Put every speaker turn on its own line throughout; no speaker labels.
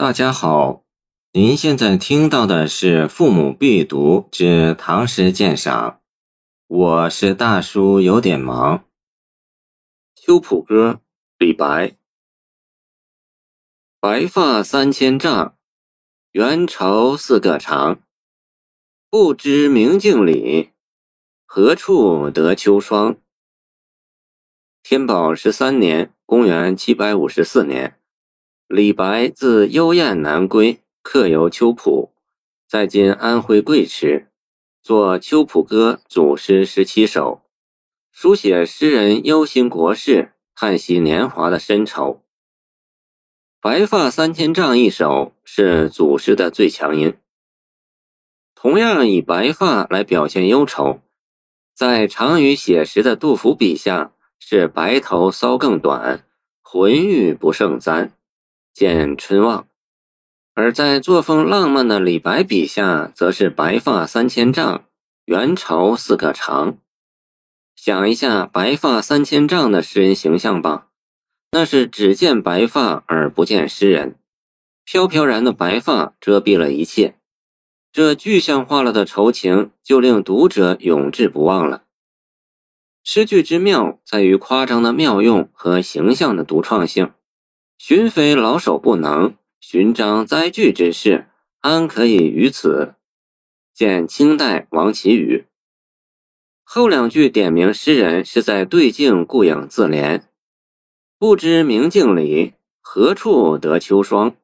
大家好，您现在听到的是《父母必读之唐诗鉴赏》，我是大叔，有点忙。《秋浦歌》李白：白发三千丈，缘愁似个长。不知明镜里，何处得秋霜？天宝十三年（公元754年）。李白自幽燕南归，客游秋浦，在今安徽贵池，作《秋浦歌》组诗十七首，书写诗人忧心国事、叹息年华的深愁。白发三千丈一首是组诗的最强音。同样以白发来表现忧愁，在长于写实的杜甫笔下是白头搔更短，浑欲不胜簪。见春望，而在作风浪漫的李白笔下，则是白发三千丈，缘愁似个长。想一下白发三千丈的诗人形象吧，那是只见白发而不见诗人，飘飘然的白发遮蔽了一切，这具象化了的愁情就令读者永志不忘了。诗句之妙在于夸张的妙用和形象的独创性。寻非老手不能，寻章灾句之事，安可以于此？见清代王琦宇。后两句点明诗人是在对镜顾影自怜，不知明镜里，何处得秋霜？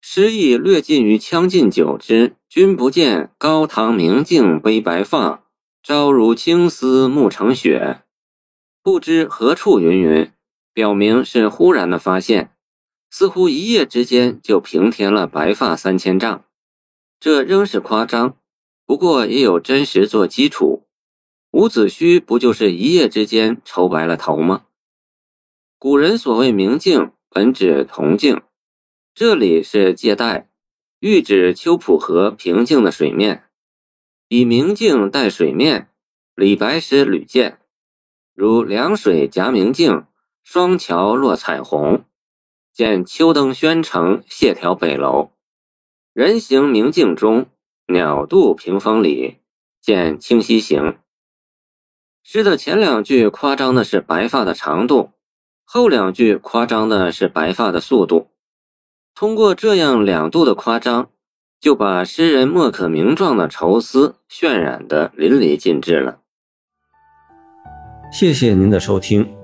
诗意略近于《将进酒》之“君不见，高堂明镜悲白发，朝如青丝暮成雪”，不知何处云云。表明是忽然的发现，似乎一夜之间就平添了白发三千丈，这仍是夸张，不过也有真实做基础。伍子胥不就是一夜之间愁白了头吗？古人所谓明镜，本指铜镜，这里是借代，喻指秋浦河平静的水面。以明镜代水面，李白诗屡见，如凉水夹明镜。双桥落彩虹，见秋灯宣城谢条北楼；人行明镜中，鸟渡屏风里。见清溪行。诗的前两句夸张的是白发的长度，后两句夸张的是白发的速度。通过这样两度的夸张，就把诗人莫可名状的愁思渲染的淋漓尽致了。
谢谢您的收听。